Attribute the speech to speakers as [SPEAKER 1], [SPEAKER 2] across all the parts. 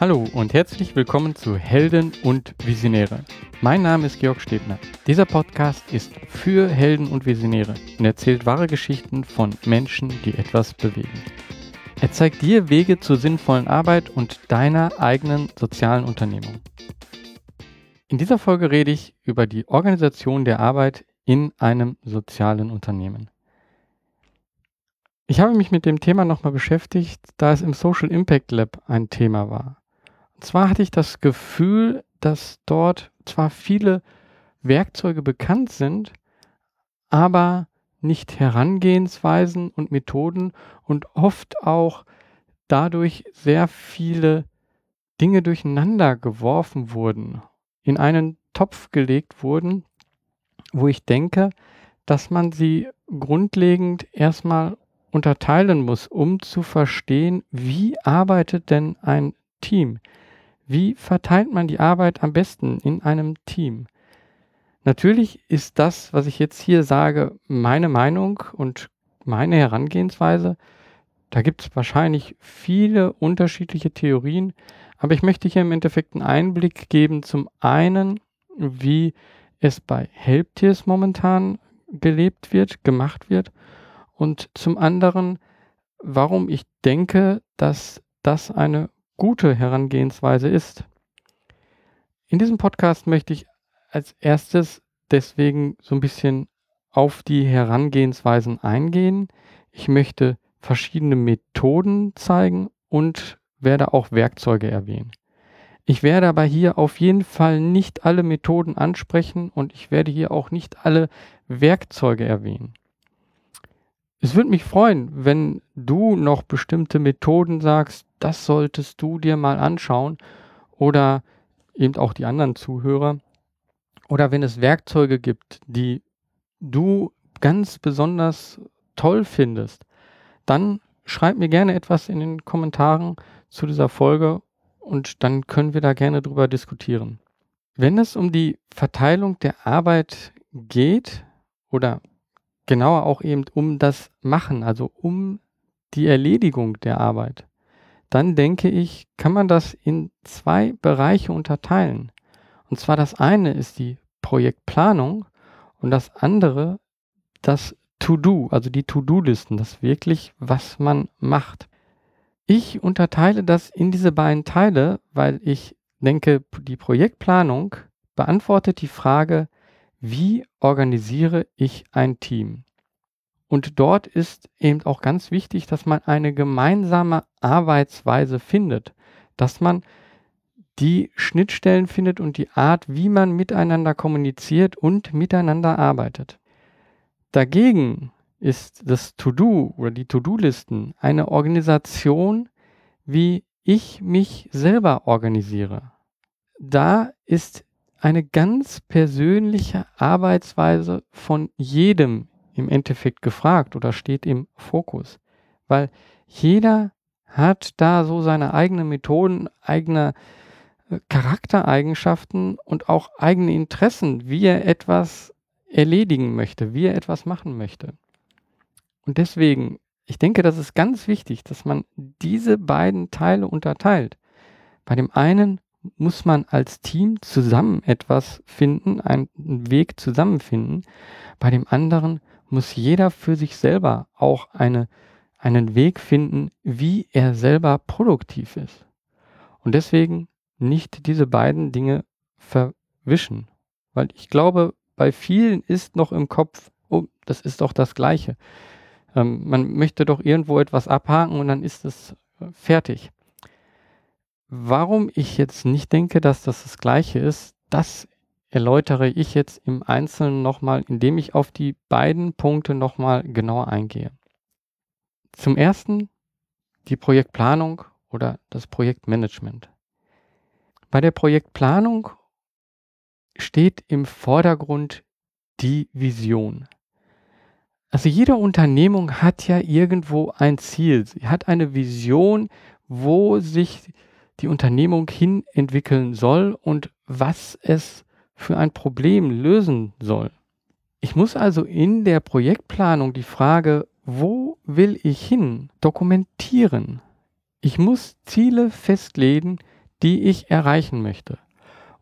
[SPEAKER 1] Hallo und herzlich willkommen zu Helden und Visionäre. Mein Name ist Georg Stebner. Dieser Podcast ist für Helden und Visionäre und erzählt wahre Geschichten von Menschen, die etwas bewegen. Er zeigt dir Wege zur sinnvollen Arbeit und deiner eigenen sozialen Unternehmung. In dieser Folge rede ich über die Organisation der Arbeit in einem sozialen Unternehmen. Ich habe mich mit dem Thema nochmal beschäftigt, da es im Social Impact Lab ein Thema war. Zwar hatte ich das Gefühl, dass dort zwar viele Werkzeuge bekannt sind, aber nicht Herangehensweisen und Methoden und oft auch dadurch sehr viele Dinge durcheinander geworfen wurden, in einen Topf gelegt wurden, wo ich denke, dass man sie grundlegend erstmal unterteilen muss, um zu verstehen, wie arbeitet denn ein Team? Wie verteilt man die Arbeit am besten in einem Team? Natürlich ist das, was ich jetzt hier sage, meine Meinung und meine Herangehensweise. Da gibt es wahrscheinlich viele unterschiedliche Theorien, aber ich möchte hier im Endeffekt einen Einblick geben, zum einen, wie es bei Helptiers momentan gelebt wird, gemacht wird und zum anderen, warum ich denke, dass das eine gute Herangehensweise ist. In diesem Podcast möchte ich als erstes deswegen so ein bisschen auf die Herangehensweisen eingehen. Ich möchte verschiedene Methoden zeigen und werde auch Werkzeuge erwähnen. Ich werde aber hier auf jeden Fall nicht alle Methoden ansprechen und ich werde hier auch nicht alle Werkzeuge erwähnen. Es würde mich freuen, wenn du noch bestimmte Methoden sagst, das solltest du dir mal anschauen oder eben auch die anderen Zuhörer. Oder wenn es Werkzeuge gibt, die du ganz besonders toll findest, dann schreib mir gerne etwas in den Kommentaren zu dieser Folge und dann können wir da gerne drüber diskutieren. Wenn es um die Verteilung der Arbeit geht oder genauer auch eben um das Machen, also um die Erledigung der Arbeit, dann denke ich, kann man das in zwei Bereiche unterteilen. Und zwar das eine ist die Projektplanung und das andere das To-Do, also die To-Do-Listen, das wirklich, was man macht. Ich unterteile das in diese beiden Teile, weil ich denke, die Projektplanung beantwortet die Frage, wie organisiere ich ein Team? Und dort ist eben auch ganz wichtig, dass man eine gemeinsame Arbeitsweise findet, dass man die Schnittstellen findet und die Art, wie man miteinander kommuniziert und miteinander arbeitet. Dagegen ist das To-Do oder die To-Do-Listen eine Organisation, wie ich mich selber organisiere. Da ist eine ganz persönliche Arbeitsweise von jedem im Endeffekt gefragt oder steht im Fokus. Weil jeder hat da so seine eigenen Methoden, eigene äh, Charaktereigenschaften und auch eigene Interessen, wie er etwas erledigen möchte, wie er etwas machen möchte. Und deswegen, ich denke, das ist ganz wichtig, dass man diese beiden Teile unterteilt. Bei dem einen muss man als Team zusammen etwas finden, einen Weg zusammenfinden. Bei dem anderen muss jeder für sich selber auch eine, einen Weg finden, wie er selber produktiv ist. Und deswegen nicht diese beiden Dinge verwischen. Weil ich glaube, bei vielen ist noch im Kopf, oh, das ist doch das Gleiche. Ähm, man möchte doch irgendwo etwas abhaken und dann ist es äh, fertig. Warum ich jetzt nicht denke, dass das das Gleiche ist, das erläutere ich jetzt im Einzelnen nochmal, indem ich auf die beiden Punkte nochmal genauer eingehe. Zum ersten die Projektplanung oder das Projektmanagement. Bei der Projektplanung steht im Vordergrund die Vision. Also jede Unternehmung hat ja irgendwo ein Ziel. Sie hat eine Vision, wo sich die Unternehmung hin entwickeln soll und was es für ein Problem lösen soll. Ich muss also in der Projektplanung die Frage, wo will ich hin, dokumentieren. Ich muss Ziele festlegen, die ich erreichen möchte.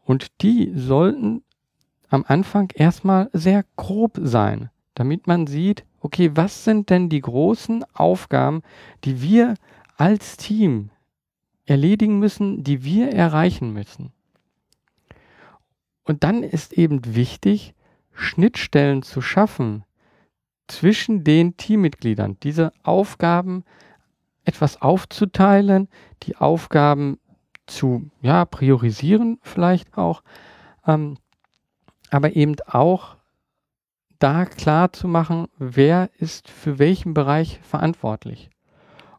[SPEAKER 1] Und die sollten am Anfang erstmal sehr grob sein, damit man sieht, okay, was sind denn die großen Aufgaben, die wir als Team erledigen müssen, die wir erreichen müssen. Und dann ist eben wichtig, Schnittstellen zu schaffen zwischen den Teammitgliedern, diese Aufgaben etwas aufzuteilen, die Aufgaben zu ja, priorisieren vielleicht auch, ähm, aber eben auch da klar zu machen, wer ist für welchen Bereich verantwortlich.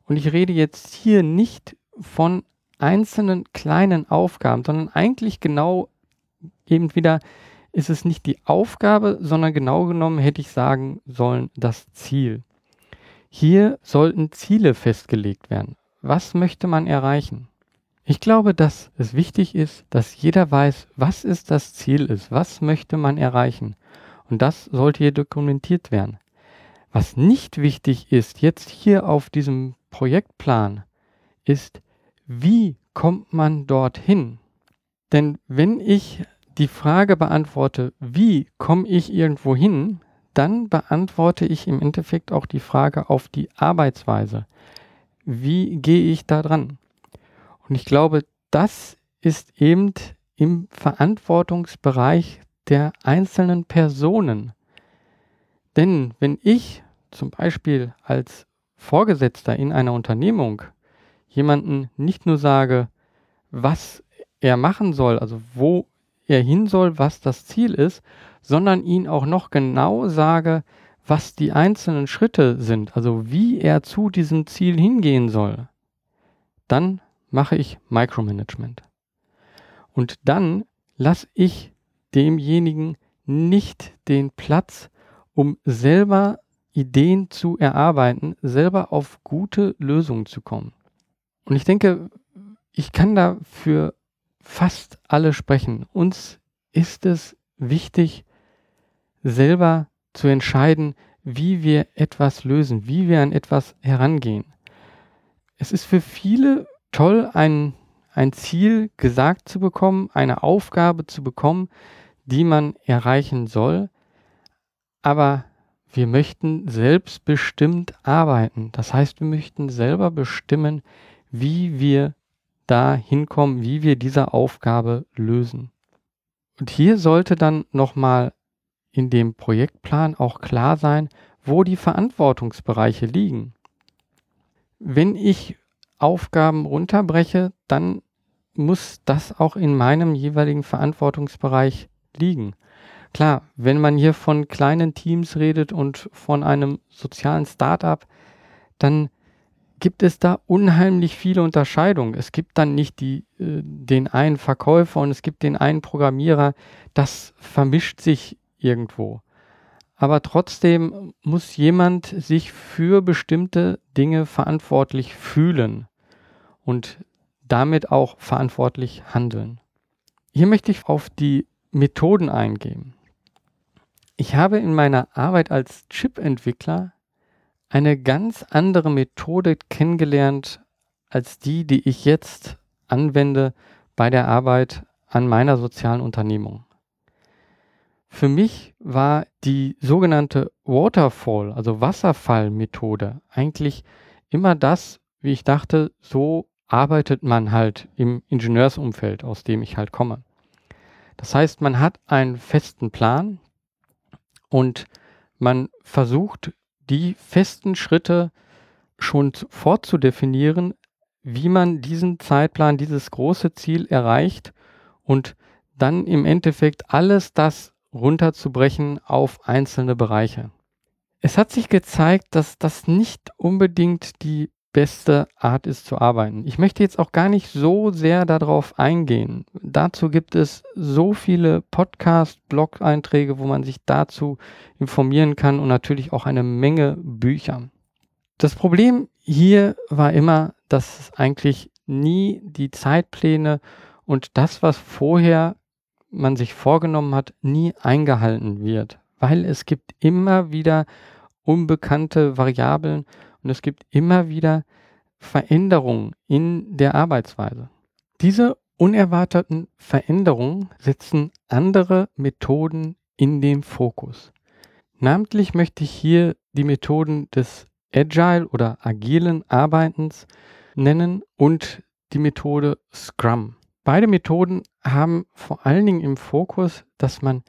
[SPEAKER 1] Und ich rede jetzt hier nicht von einzelnen kleinen Aufgaben, sondern eigentlich genau eben wieder ist es nicht die Aufgabe, sondern genau genommen hätte ich sagen sollen das Ziel. Hier sollten Ziele festgelegt werden. Was möchte man erreichen? Ich glaube, dass es wichtig ist, dass jeder weiß, was ist das Ziel ist, was möchte man erreichen. Und das sollte hier dokumentiert werden. Was nicht wichtig ist, jetzt hier auf diesem Projektplan, ist, wie kommt man dorthin? Denn wenn ich die Frage beantworte, wie komme ich irgendwo hin, dann beantworte ich im Endeffekt auch die Frage auf die Arbeitsweise. Wie gehe ich da dran? Und ich glaube, das ist eben im Verantwortungsbereich der einzelnen Personen. Denn wenn ich zum Beispiel als Vorgesetzter in einer Unternehmung jemanden nicht nur sage, was er machen soll, also wo er hin soll, was das Ziel ist, sondern ihn auch noch genau sage, was die einzelnen Schritte sind, also wie er zu diesem Ziel hingehen soll, dann mache ich Micromanagement. Und dann lasse ich demjenigen nicht den Platz, um selber Ideen zu erarbeiten, selber auf gute Lösungen zu kommen. Und ich denke, ich kann da für fast alle sprechen. Uns ist es wichtig, selber zu entscheiden, wie wir etwas lösen, wie wir an etwas herangehen. Es ist für viele toll, ein, ein Ziel gesagt zu bekommen, eine Aufgabe zu bekommen, die man erreichen soll, aber wir möchten selbstbestimmt arbeiten. Das heißt, wir möchten selber bestimmen, wie wir da hinkommen, wie wir diese Aufgabe lösen. Und hier sollte dann nochmal in dem Projektplan auch klar sein, wo die Verantwortungsbereiche liegen. Wenn ich Aufgaben runterbreche, dann muss das auch in meinem jeweiligen Verantwortungsbereich liegen. Klar, wenn man hier von kleinen Teams redet und von einem sozialen Startup, dann gibt es da unheimlich viele Unterscheidungen. Es gibt dann nicht die, äh, den einen Verkäufer und es gibt den einen Programmierer. Das vermischt sich irgendwo. Aber trotzdem muss jemand sich für bestimmte Dinge verantwortlich fühlen und damit auch verantwortlich handeln. Hier möchte ich auf die Methoden eingehen. Ich habe in meiner Arbeit als Chip-Entwickler eine ganz andere Methode kennengelernt als die, die ich jetzt anwende bei der Arbeit an meiner sozialen Unternehmung. Für mich war die sogenannte Waterfall, also Wasserfallmethode, eigentlich immer das, wie ich dachte, so arbeitet man halt im Ingenieursumfeld, aus dem ich halt komme. Das heißt, man hat einen festen Plan und man versucht, die festen Schritte schon vorzudefinieren, wie man diesen Zeitplan, dieses große Ziel erreicht und dann im Endeffekt alles das runterzubrechen auf einzelne Bereiche. Es hat sich gezeigt, dass das nicht unbedingt die beste Art ist zu arbeiten. Ich möchte jetzt auch gar nicht so sehr darauf eingehen. Dazu gibt es so viele Podcast-Blog-Einträge, wo man sich dazu informieren kann und natürlich auch eine Menge Bücher. Das Problem hier war immer, dass eigentlich nie die Zeitpläne und das, was vorher man sich vorgenommen hat, nie eingehalten wird, weil es gibt immer wieder unbekannte Variablen und es gibt immer wieder Veränderungen in der Arbeitsweise. Diese unerwarteten Veränderungen setzen andere Methoden in den Fokus. Namentlich möchte ich hier die Methoden des Agile oder agilen Arbeitens nennen und die Methode Scrum. Beide Methoden haben vor allen Dingen im Fokus, dass man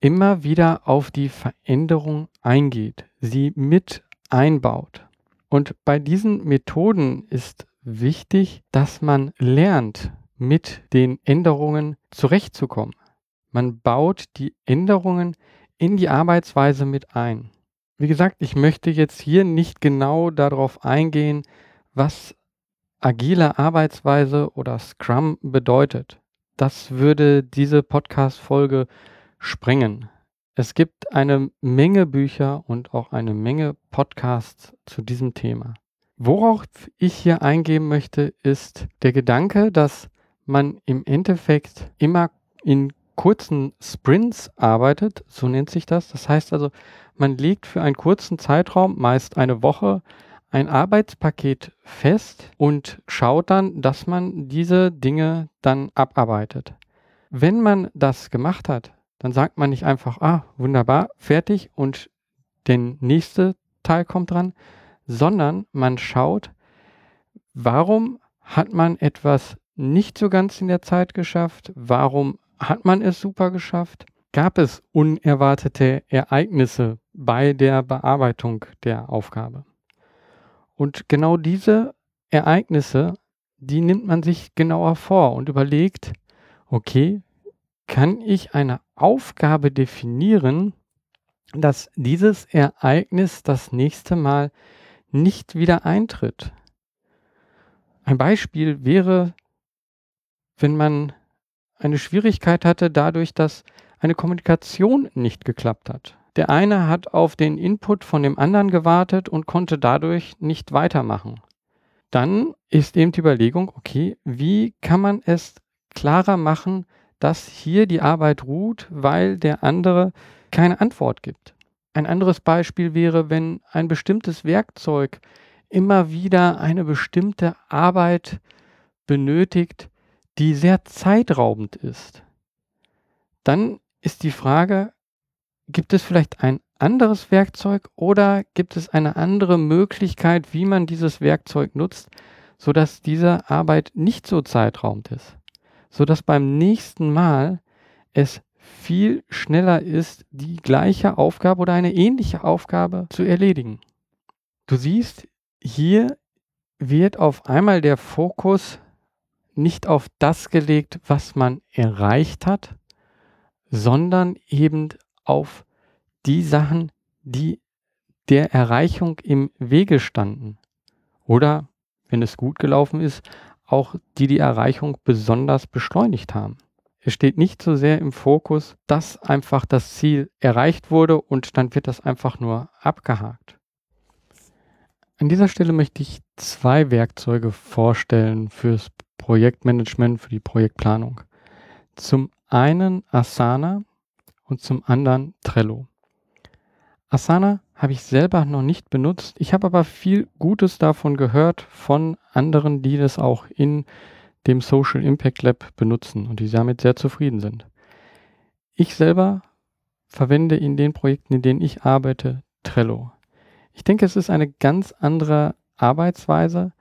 [SPEAKER 1] immer wieder auf die Veränderung eingeht, sie mit einbaut. Und bei diesen Methoden ist wichtig, dass man lernt, mit den Änderungen zurechtzukommen. Man baut die Änderungen in die Arbeitsweise mit ein. Wie gesagt, ich möchte jetzt hier nicht genau darauf eingehen, was agile Arbeitsweise oder Scrum bedeutet. Das würde diese Podcast-Folge sprengen. Es gibt eine Menge Bücher und auch eine Menge Podcasts zu diesem Thema. Worauf ich hier eingehen möchte, ist der Gedanke, dass man im Endeffekt immer in kurzen Sprints arbeitet, so nennt sich das. Das heißt also, man legt für einen kurzen Zeitraum, meist eine Woche, ein Arbeitspaket fest und schaut dann, dass man diese Dinge dann abarbeitet. Wenn man das gemacht hat, dann sagt man nicht einfach, ah, wunderbar, fertig und der nächste Teil kommt dran, sondern man schaut, warum hat man etwas nicht so ganz in der Zeit geschafft, warum hat man es super geschafft, gab es unerwartete Ereignisse bei der Bearbeitung der Aufgabe. Und genau diese Ereignisse, die nimmt man sich genauer vor und überlegt, okay, kann ich eine Aufgabe definieren, dass dieses Ereignis das nächste Mal nicht wieder eintritt. Ein Beispiel wäre, wenn man eine Schwierigkeit hatte dadurch, dass eine Kommunikation nicht geklappt hat. Der eine hat auf den Input von dem anderen gewartet und konnte dadurch nicht weitermachen. Dann ist eben die Überlegung, okay, wie kann man es klarer machen, dass hier die Arbeit ruht, weil der andere keine Antwort gibt. Ein anderes Beispiel wäre, wenn ein bestimmtes Werkzeug immer wieder eine bestimmte Arbeit benötigt, die sehr zeitraubend ist. Dann ist die Frage, gibt es vielleicht ein anderes Werkzeug oder gibt es eine andere Möglichkeit, wie man dieses Werkzeug nutzt, sodass diese Arbeit nicht so zeitraubend ist? Sodass beim nächsten Mal es viel schneller ist, die gleiche Aufgabe oder eine ähnliche Aufgabe zu erledigen. Du siehst, hier wird auf einmal der Fokus nicht auf das gelegt, was man erreicht hat, sondern eben auf die Sachen, die der Erreichung im Wege standen. Oder, wenn es gut gelaufen ist, auch die die Erreichung besonders beschleunigt haben. Es steht nicht so sehr im Fokus, dass einfach das Ziel erreicht wurde und dann wird das einfach nur abgehakt. An dieser Stelle möchte ich zwei Werkzeuge vorstellen fürs Projektmanagement, für die Projektplanung. Zum einen Asana und zum anderen Trello. Asana habe ich selber noch nicht benutzt. Ich habe aber viel Gutes davon gehört von anderen, die das auch in dem Social Impact Lab benutzen und die damit sehr zufrieden sind. Ich selber verwende in den Projekten, in denen ich arbeite, Trello. Ich denke, es ist eine ganz andere Arbeitsweise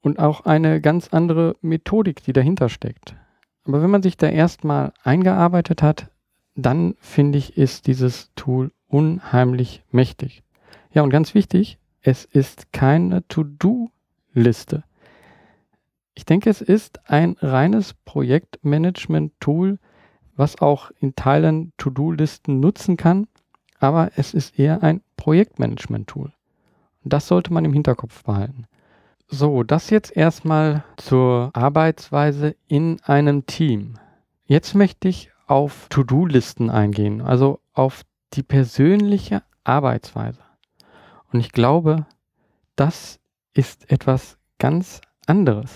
[SPEAKER 1] und auch eine ganz andere Methodik, die dahinter steckt. Aber wenn man sich da erstmal eingearbeitet hat, dann finde ich, ist dieses Tool unheimlich mächtig. Ja, und ganz wichtig, es ist keine To-Do-Liste. Ich denke, es ist ein reines Projektmanagement-Tool, was auch in Teilen To-Do-Listen nutzen kann, aber es ist eher ein Projektmanagement-Tool. Das sollte man im Hinterkopf behalten. So, das jetzt erstmal zur Arbeitsweise in einem Team. Jetzt möchte ich auf To-Do-Listen eingehen, also auf die persönliche Arbeitsweise. Und ich glaube, das ist etwas ganz anderes.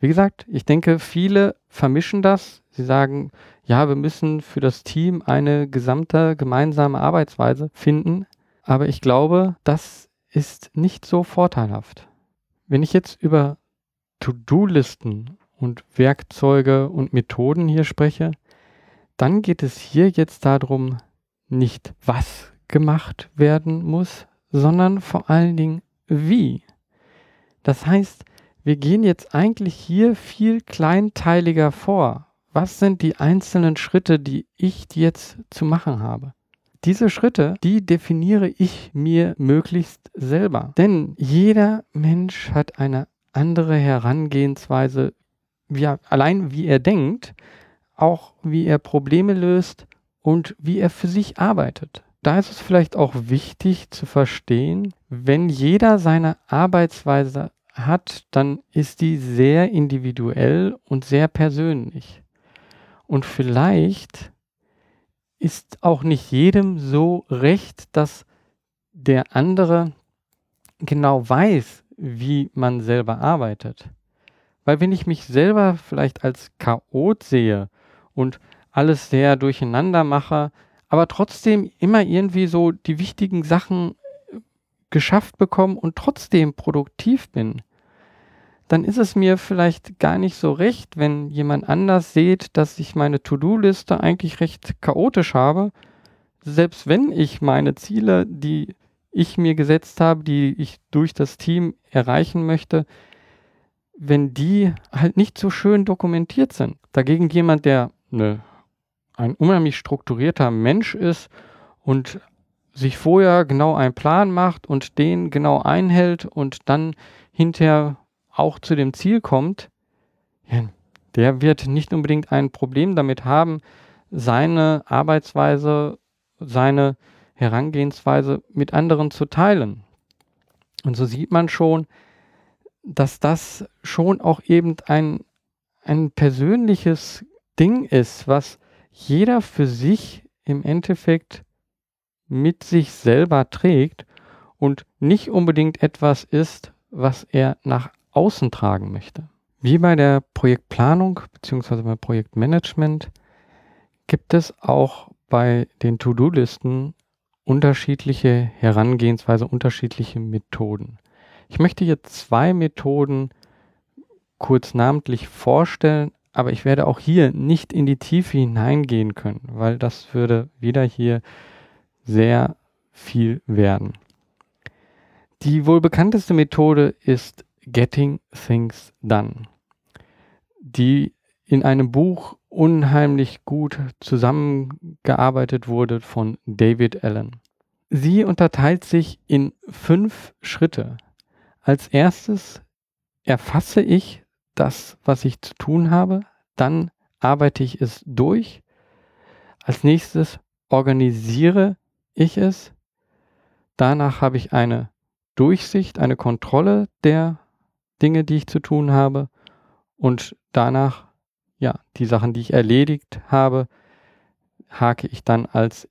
[SPEAKER 1] Wie gesagt, ich denke, viele vermischen das. Sie sagen, ja, wir müssen für das Team eine gesamte gemeinsame Arbeitsweise finden. Aber ich glaube, das ist nicht so vorteilhaft. Wenn ich jetzt über To-Do-Listen und Werkzeuge und Methoden hier spreche, dann geht es hier jetzt darum, nicht was gemacht werden muss, sondern vor allen Dingen wie. Das heißt, wir gehen jetzt eigentlich hier viel kleinteiliger vor. Was sind die einzelnen Schritte, die ich jetzt zu machen habe? Diese Schritte, die definiere ich mir möglichst selber. Denn jeder Mensch hat eine andere Herangehensweise, er, allein wie er denkt, auch wie er Probleme löst und wie er für sich arbeitet. Da ist es vielleicht auch wichtig zu verstehen, wenn jeder seine Arbeitsweise hat, dann ist die sehr individuell und sehr persönlich. Und vielleicht ist auch nicht jedem so recht, dass der andere genau weiß, wie man selber arbeitet. Weil wenn ich mich selber vielleicht als Chaot sehe und alles sehr durcheinander mache, aber trotzdem immer irgendwie so die wichtigen Sachen geschafft bekomme und trotzdem produktiv bin, dann ist es mir vielleicht gar nicht so recht, wenn jemand anders sieht, dass ich meine To-Do-Liste eigentlich recht chaotisch habe. Selbst wenn ich meine Ziele, die ich mir gesetzt habe, die ich durch das Team erreichen möchte, wenn die halt nicht so schön dokumentiert sind. Dagegen jemand, der eine, ein unheimlich strukturierter Mensch ist und sich vorher genau einen Plan macht und den genau einhält und dann hinterher auch zu dem Ziel kommt, der wird nicht unbedingt ein Problem damit haben, seine Arbeitsweise, seine Herangehensweise mit anderen zu teilen. Und so sieht man schon, dass das schon auch eben ein, ein persönliches Ding ist, was jeder für sich im Endeffekt mit sich selber trägt und nicht unbedingt etwas ist, was er nach außen tragen möchte. Wie bei der Projektplanung bzw. beim Projektmanagement gibt es auch bei den To-Do-Listen unterschiedliche Herangehensweise, unterschiedliche Methoden. Ich möchte hier zwei Methoden kurz namentlich vorstellen, aber ich werde auch hier nicht in die Tiefe hineingehen können, weil das würde wieder hier sehr viel werden. Die wohl bekannteste Methode ist Getting Things Done, die in einem Buch unheimlich gut zusammengearbeitet wurde von David Allen. Sie unterteilt sich in fünf Schritte. Als erstes erfasse ich das, was ich zu tun habe, dann arbeite ich es durch. Als nächstes organisiere ich es. Danach habe ich eine Durchsicht, eine Kontrolle der Dinge, die ich zu tun habe und danach, ja, die Sachen, die ich erledigt habe, hake ich dann als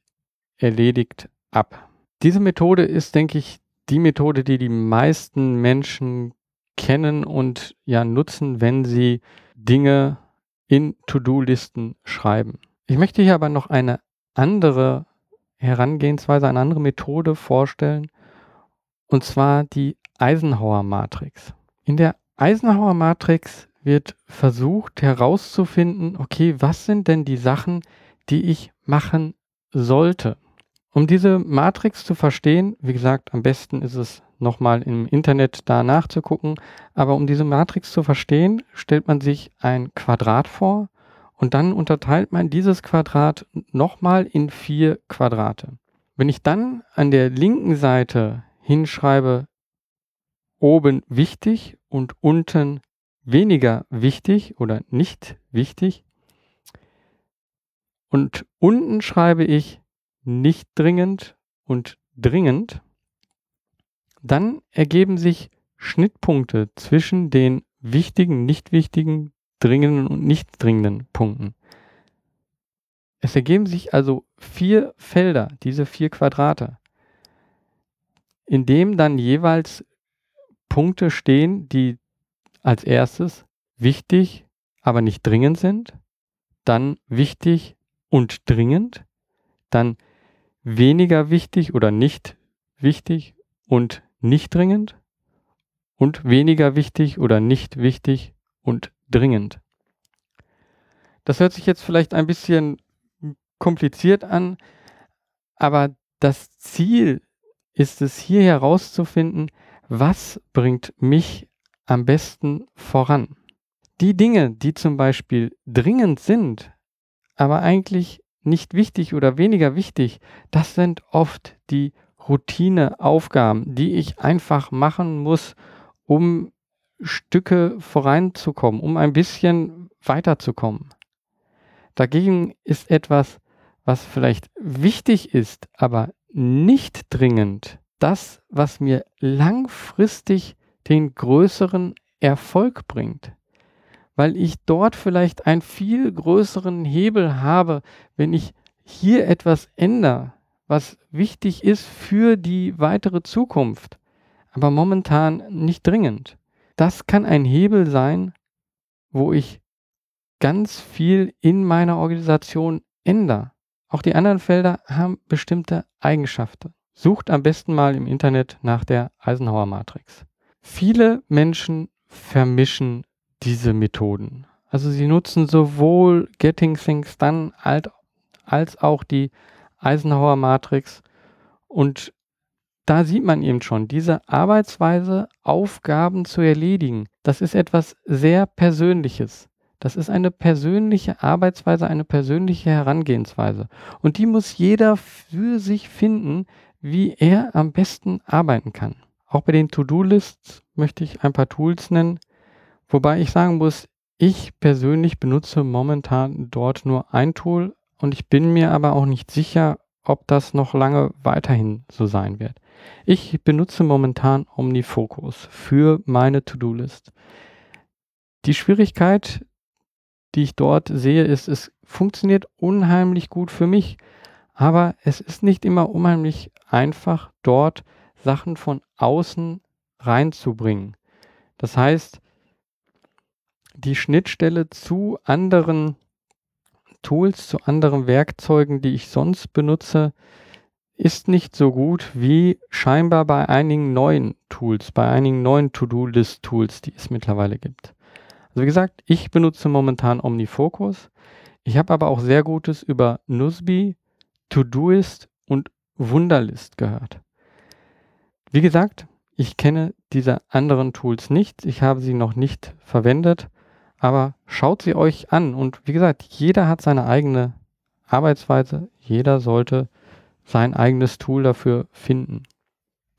[SPEAKER 1] erledigt ab. Diese Methode ist, denke ich, die Methode, die die meisten Menschen kennen und ja nutzen, wenn sie Dinge in To-Do-Listen schreiben. Ich möchte hier aber noch eine andere Herangehensweise, eine andere Methode vorstellen, und zwar die Eisenhower-Matrix. In der Eisenhower-Matrix wird versucht herauszufinden, okay, was sind denn die Sachen, die ich machen sollte? Um diese Matrix zu verstehen, wie gesagt, am besten ist es nochmal im Internet da nachzugucken, aber um diese Matrix zu verstehen, stellt man sich ein Quadrat vor und dann unterteilt man dieses Quadrat nochmal in vier Quadrate. Wenn ich dann an der linken Seite hinschreibe, oben wichtig und unten weniger wichtig oder nicht wichtig. Und unten schreibe ich nicht dringend und dringend. Dann ergeben sich Schnittpunkte zwischen den wichtigen, nicht wichtigen, dringenden und nicht dringenden Punkten. Es ergeben sich also vier Felder, diese vier Quadrate, in dem dann jeweils Punkte stehen, die als erstes wichtig, aber nicht dringend sind, dann wichtig und dringend, dann weniger wichtig oder nicht wichtig und nicht dringend und weniger wichtig oder nicht wichtig und dringend. Das hört sich jetzt vielleicht ein bisschen kompliziert an, aber das Ziel ist es hier herauszufinden, was bringt mich am besten voran. Die Dinge, die zum Beispiel dringend sind, aber eigentlich nicht wichtig oder weniger wichtig, das sind oft die Routineaufgaben, die ich einfach machen muss, um Stücke voranzukommen, um ein bisschen weiterzukommen. Dagegen ist etwas, was vielleicht wichtig ist, aber nicht dringend, das, was mir langfristig den größeren Erfolg bringt. Weil ich dort vielleicht einen viel größeren Hebel habe, wenn ich hier etwas ändere, was wichtig ist für die weitere Zukunft, aber momentan nicht dringend. Das kann ein Hebel sein, wo ich ganz viel in meiner Organisation ändere. Auch die anderen Felder haben bestimmte Eigenschaften. Sucht am besten mal im Internet nach der Eisenhower Matrix. Viele Menschen vermischen diese Methoden. Also sie nutzen sowohl Getting Things Done als auch die Eisenhower Matrix und da sieht man eben schon, diese Arbeitsweise, Aufgaben zu erledigen, das ist etwas sehr Persönliches. Das ist eine persönliche Arbeitsweise, eine persönliche Herangehensweise. Und die muss jeder für sich finden, wie er am besten arbeiten kann. Auch bei den To-Do-Lists möchte ich ein paar Tools nennen, wobei ich sagen muss, ich persönlich benutze momentan dort nur ein Tool und ich bin mir aber auch nicht sicher, ob das noch lange weiterhin so sein wird. Ich benutze momentan OmniFocus für meine To-Do-List. Die Schwierigkeit die ich dort sehe, ist, es funktioniert unheimlich gut für mich. Aber es ist nicht immer unheimlich einfach, dort Sachen von außen reinzubringen. Das heißt, die Schnittstelle zu anderen Tools, zu anderen Werkzeugen, die ich sonst benutze, ist nicht so gut wie scheinbar bei einigen neuen Tools, bei einigen neuen To-Do-List-Tools, die es mittlerweile gibt. Also wie gesagt, ich benutze momentan OmniFocus. Ich habe aber auch sehr Gutes über Nusby, Todoist und Wunderlist gehört. Wie gesagt, ich kenne diese anderen Tools nicht. Ich habe sie noch nicht verwendet, aber schaut sie euch an. Und wie gesagt, jeder hat seine eigene Arbeitsweise. Jeder sollte sein eigenes Tool dafür finden.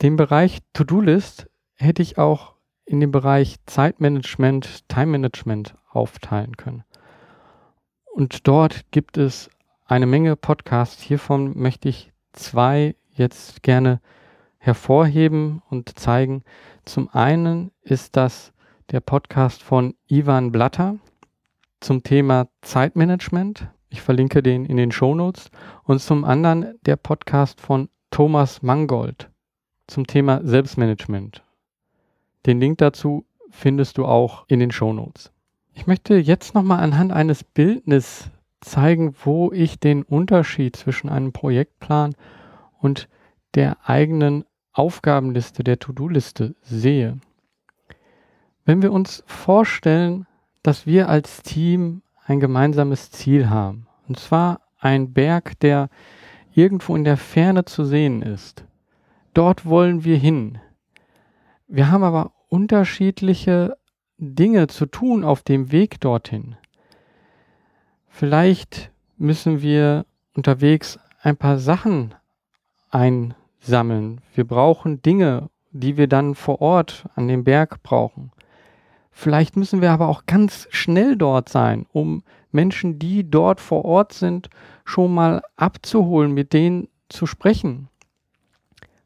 [SPEAKER 1] Den Bereich To-Do-List hätte ich auch in den Bereich Zeitmanagement, Time Management aufteilen können. Und dort gibt es eine Menge Podcasts. Hiervon möchte ich zwei jetzt gerne hervorheben und zeigen. Zum einen ist das der Podcast von Ivan Blatter zum Thema Zeitmanagement. Ich verlinke den in den Shownotes. Und zum anderen der Podcast von Thomas Mangold zum Thema Selbstmanagement. Den Link dazu findest du auch in den Show Notes. Ich möchte jetzt nochmal anhand eines Bildnisses zeigen, wo ich den Unterschied zwischen einem Projektplan und der eigenen Aufgabenliste, der To-Do-Liste sehe. Wenn wir uns vorstellen, dass wir als Team ein gemeinsames Ziel haben, und zwar ein Berg, der irgendwo in der Ferne zu sehen ist. Dort wollen wir hin. Wir haben aber unterschiedliche Dinge zu tun auf dem Weg dorthin. Vielleicht müssen wir unterwegs ein paar Sachen einsammeln. Wir brauchen Dinge, die wir dann vor Ort an dem Berg brauchen. Vielleicht müssen wir aber auch ganz schnell dort sein, um Menschen, die dort vor Ort sind, schon mal abzuholen, mit denen zu sprechen.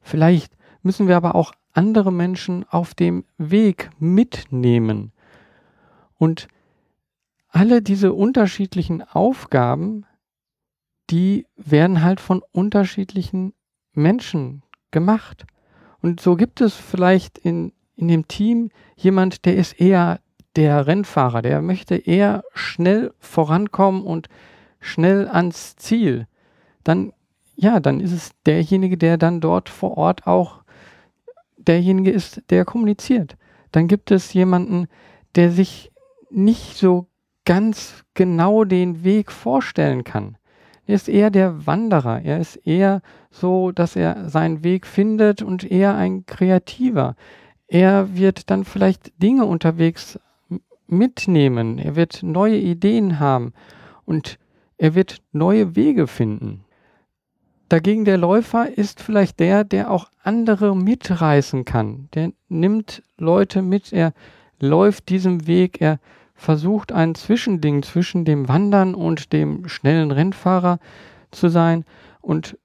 [SPEAKER 1] Vielleicht müssen wir aber auch andere Menschen auf dem Weg mitnehmen. Und alle diese unterschiedlichen Aufgaben, die werden halt von unterschiedlichen Menschen gemacht. Und so gibt es vielleicht in, in dem Team jemand, der ist eher der Rennfahrer, der möchte eher schnell vorankommen und schnell ans Ziel. Dann, ja, dann ist es derjenige, der dann dort vor Ort auch derjenige ist, der kommuniziert. Dann gibt es jemanden, der sich nicht so ganz genau den Weg vorstellen kann. Er ist eher der Wanderer. Er ist eher so, dass er seinen Weg findet und eher ein Kreativer. Er wird dann vielleicht Dinge unterwegs mitnehmen. Er wird neue Ideen haben und er wird neue Wege finden. Dagegen der Läufer ist vielleicht der, der auch andere mitreißen kann. Der nimmt Leute mit, er läuft diesem Weg, er versucht ein Zwischending zwischen dem Wandern und dem schnellen Rennfahrer zu sein. Und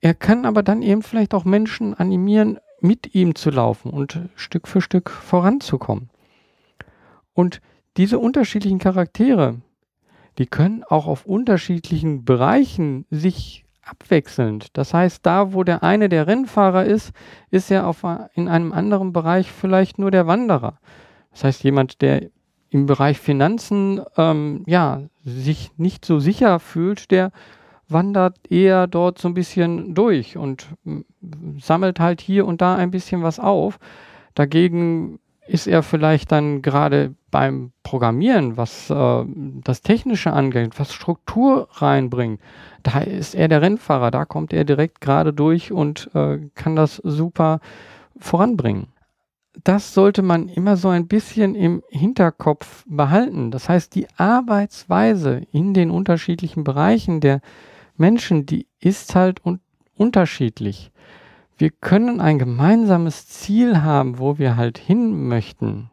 [SPEAKER 1] er kann aber dann eben vielleicht auch Menschen animieren, mit ihm zu laufen und Stück für Stück voranzukommen. Und diese unterschiedlichen Charaktere, die können auch auf unterschiedlichen Bereichen sich abwechselnd. Das heißt, da, wo der eine der Rennfahrer ist, ist er auf, in einem anderen Bereich vielleicht nur der Wanderer. Das heißt, jemand, der im Bereich Finanzen ähm, ja, sich nicht so sicher fühlt, der wandert eher dort so ein bisschen durch und sammelt halt hier und da ein bisschen was auf. Dagegen ist er vielleicht dann gerade beim Programmieren, was äh, das Technische angeht, was Struktur reinbringt, da ist er der Rennfahrer, da kommt er direkt gerade durch und äh, kann das super voranbringen das sollte man immer so ein bisschen im Hinterkopf behalten. Das heißt, die Arbeitsweise in den unterschiedlichen Bereichen der Menschen, die ist halt un unterschiedlich. Wir können ein gemeinsames Ziel haben, wo wir halt hin möchten.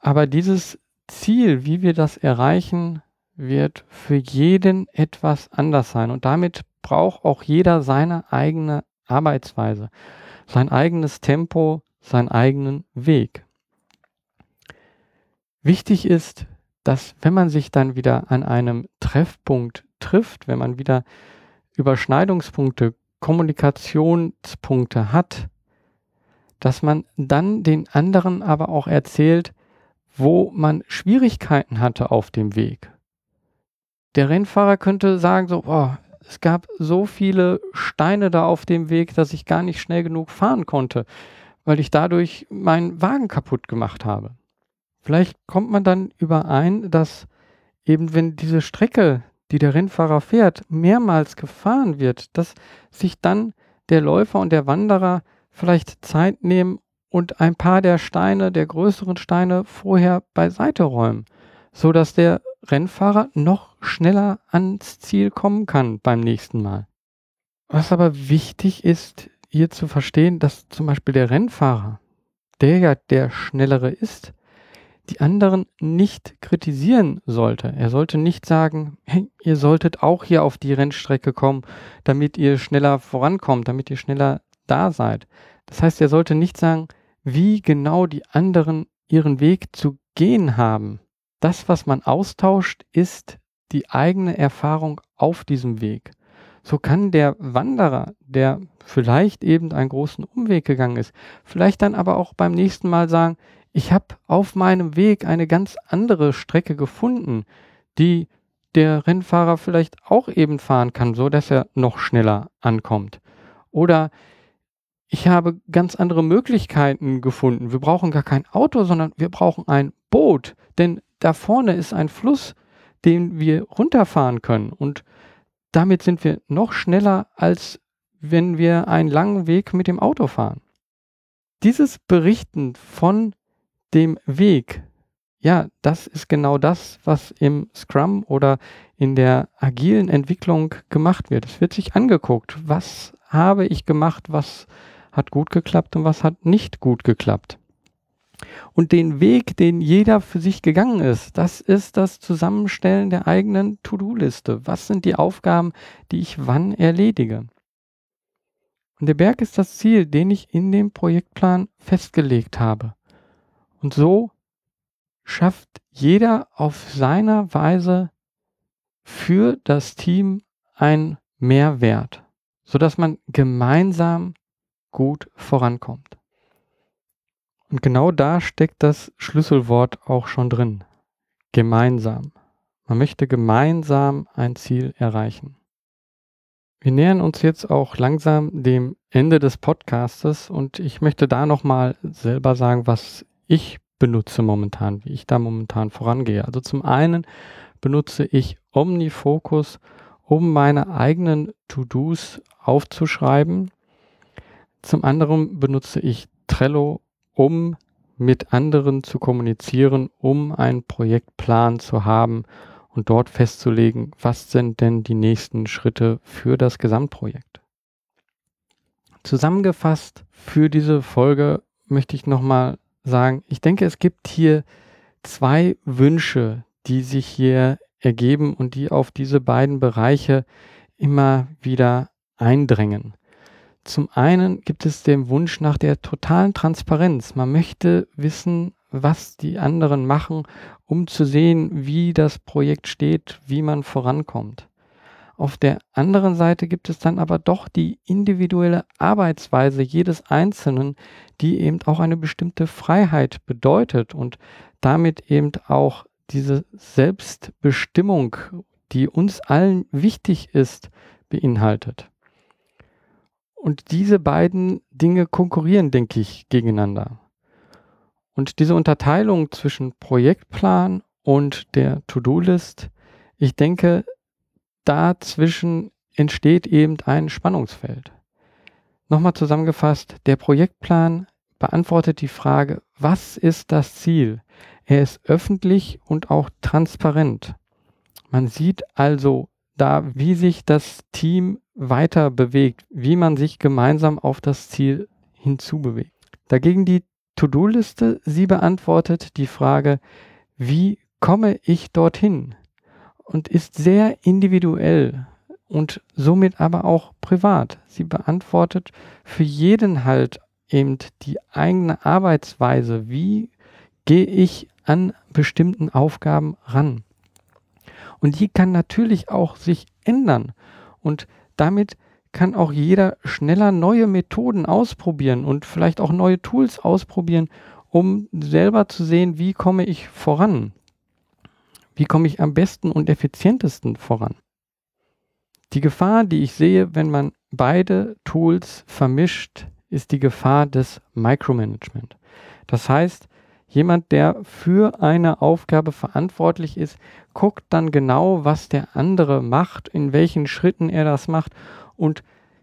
[SPEAKER 1] Aber dieses Ziel, wie wir das erreichen, wird für jeden etwas anders sein. Und damit braucht auch jeder seine eigene Arbeitsweise, sein eigenes Tempo, seinen eigenen Weg. Wichtig ist, dass wenn man sich dann wieder an einem Treffpunkt trifft, wenn man wieder Überschneidungspunkte, Kommunikationspunkte hat, dass man dann den anderen aber auch erzählt, wo man Schwierigkeiten hatte auf dem Weg. Der Rennfahrer könnte sagen so, oh, es gab so viele Steine da auf dem Weg, dass ich gar nicht schnell genug fahren konnte weil ich dadurch meinen Wagen kaputt gemacht habe. Vielleicht kommt man dann überein, dass eben wenn diese Strecke, die der Rennfahrer fährt, mehrmals gefahren wird, dass sich dann der Läufer und der Wanderer vielleicht Zeit nehmen und ein paar der Steine, der größeren Steine vorher beiseite räumen, so dass der Rennfahrer noch schneller ans Ziel kommen kann beim nächsten Mal. Was aber wichtig ist, hier zu verstehen, dass zum Beispiel der Rennfahrer, der ja der Schnellere ist, die anderen nicht kritisieren sollte. Er sollte nicht sagen, hey, ihr solltet auch hier auf die Rennstrecke kommen, damit ihr schneller vorankommt, damit ihr schneller da seid. Das heißt, er sollte nicht sagen, wie genau die anderen ihren Weg zu gehen haben. Das, was man austauscht, ist die eigene Erfahrung auf diesem Weg. So kann der Wanderer, der vielleicht eben einen großen Umweg gegangen ist, vielleicht dann aber auch beim nächsten Mal sagen, ich habe auf meinem Weg eine ganz andere Strecke gefunden, die der Rennfahrer vielleicht auch eben fahren kann, so dass er noch schneller ankommt. Oder ich habe ganz andere Möglichkeiten gefunden. Wir brauchen gar kein Auto, sondern wir brauchen ein Boot, denn da vorne ist ein Fluss, den wir runterfahren können und damit sind wir noch schneller, als wenn wir einen langen Weg mit dem Auto fahren. Dieses Berichten von dem Weg, ja, das ist genau das, was im Scrum oder in der agilen Entwicklung gemacht wird. Es wird sich angeguckt, was habe ich gemacht, was hat gut geklappt und was hat nicht gut geklappt. Und den Weg, den jeder für sich gegangen ist, das ist das Zusammenstellen der eigenen To-Do-Liste. Was sind die Aufgaben, die ich wann erledige? Und der Berg ist das Ziel, den ich in dem Projektplan festgelegt habe. Und so schafft jeder auf seiner Weise für das Team einen Mehrwert, sodass man gemeinsam gut vorankommt. Und genau da steckt das Schlüsselwort auch schon drin. Gemeinsam. Man möchte gemeinsam ein Ziel erreichen. Wir nähern uns jetzt auch langsam dem Ende des Podcastes und ich möchte da nochmal selber sagen, was ich benutze momentan, wie ich da momentan vorangehe. Also zum einen benutze ich OmniFocus, um meine eigenen To-Dos aufzuschreiben. Zum anderen benutze ich Trello, um mit anderen zu kommunizieren, um einen Projektplan zu haben und dort festzulegen, was sind denn die nächsten Schritte für das Gesamtprojekt. Zusammengefasst für diese Folge möchte ich nochmal sagen, ich denke, es gibt hier zwei Wünsche, die sich hier ergeben und die auf diese beiden Bereiche immer wieder eindrängen. Zum einen gibt es den Wunsch nach der totalen Transparenz. Man möchte wissen, was die anderen machen, um zu sehen, wie das Projekt steht, wie man vorankommt. Auf der anderen Seite gibt es dann aber doch die individuelle Arbeitsweise jedes Einzelnen, die eben auch eine bestimmte Freiheit bedeutet und damit eben auch diese Selbstbestimmung, die uns allen wichtig ist, beinhaltet. Und diese beiden Dinge konkurrieren, denke ich, gegeneinander. Und diese Unterteilung zwischen Projektplan und der To-Do-List, ich denke, dazwischen entsteht eben ein Spannungsfeld. Nochmal zusammengefasst, der Projektplan beantwortet die Frage, was ist das Ziel? Er ist öffentlich und auch transparent. Man sieht also da, wie sich das Team weiter bewegt, wie man sich gemeinsam auf das Ziel hinzubewegt. Dagegen die To-Do-Liste, sie beantwortet die Frage, wie komme ich dorthin? Und ist sehr individuell und somit aber auch privat. Sie beantwortet für jeden halt eben die eigene Arbeitsweise. Wie gehe ich an bestimmten Aufgaben ran? Und die kann natürlich auch sich ändern. Und damit kann auch jeder schneller neue Methoden ausprobieren und vielleicht auch neue Tools ausprobieren, um selber zu sehen, wie komme ich voran. Wie komme ich am besten und effizientesten voran. Die Gefahr, die ich sehe, wenn man beide Tools vermischt, ist die Gefahr des Micromanagement. Das heißt, jemand, der für eine Aufgabe verantwortlich ist, guckt dann genau, was der andere macht, in welchen Schritten er das macht und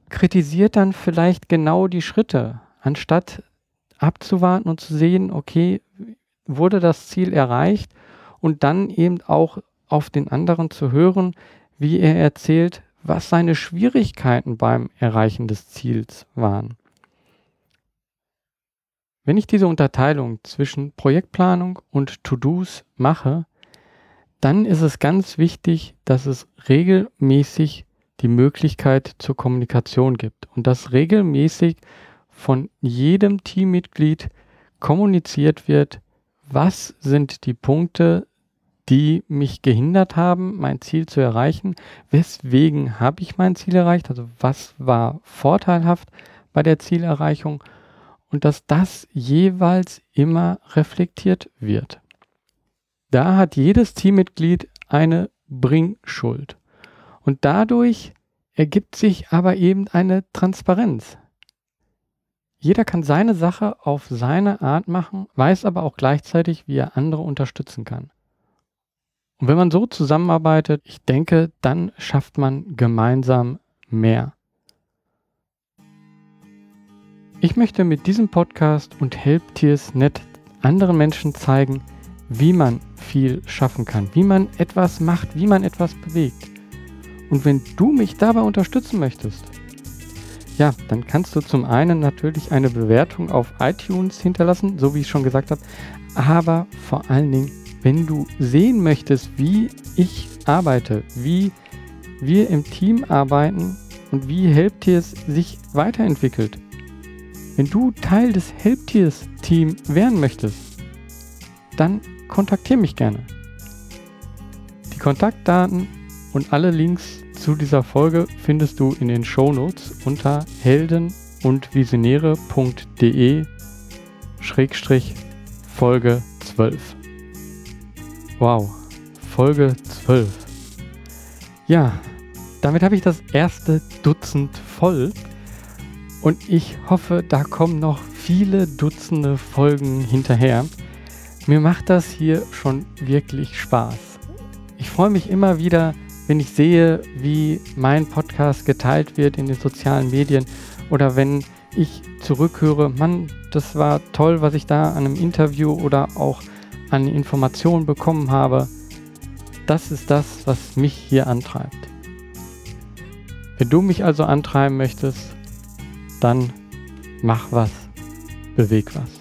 [SPEAKER 1] kritisiert dann vielleicht genau die Schritte, anstatt abzuwarten und zu sehen, okay, wurde das Ziel erreicht und dann eben auch auf den anderen zu hören, wie er erzählt, was seine Schwierigkeiten beim Erreichen des Ziels waren. Wenn ich diese Unterteilung zwischen Projektplanung und To-Dos mache, dann ist es ganz wichtig, dass es regelmäßig die Möglichkeit zur Kommunikation gibt und dass regelmäßig von jedem Teammitglied kommuniziert wird, was sind die Punkte, die mich gehindert haben, mein Ziel zu erreichen, weswegen habe ich mein Ziel erreicht, also was war vorteilhaft bei der Zielerreichung und dass das jeweils immer reflektiert wird. Da hat jedes Teammitglied eine Bringschuld. Und dadurch ergibt sich aber eben eine Transparenz. Jeder kann seine Sache auf seine Art machen, weiß aber auch gleichzeitig, wie er andere unterstützen kann. Und wenn man so zusammenarbeitet, ich denke, dann schafft man gemeinsam mehr. Ich möchte mit diesem Podcast und Helptiers.net anderen Menschen zeigen, wie man viel schaffen kann, wie man etwas macht, wie man etwas bewegt. Und wenn du mich dabei unterstützen möchtest, ja, dann kannst du zum einen natürlich eine Bewertung auf iTunes hinterlassen, so wie ich schon gesagt habe, aber vor allen Dingen, wenn du sehen möchtest, wie ich arbeite, wie wir im Team arbeiten und wie Helptiers sich weiterentwickelt, wenn du Teil des Helptiers-Team werden möchtest, dann kontaktiere mich gerne. Die Kontaktdaten und alle Links zu dieser Folge findest du in den Shownotes unter helden und visionäre.de Schrägstrich Folge 12. Wow, Folge 12. Ja, damit habe ich das erste Dutzend voll und ich hoffe, da kommen noch viele Dutzende Folgen hinterher. Mir macht das hier schon wirklich Spaß. Ich freue mich immer wieder, wenn ich sehe, wie mein Podcast geteilt wird in den sozialen Medien oder wenn ich zurückhöre, Mann, das war toll, was ich da an einem Interview oder auch an Informationen bekommen habe. Das ist das, was mich hier antreibt. Wenn du mich also antreiben möchtest, dann mach was, beweg was.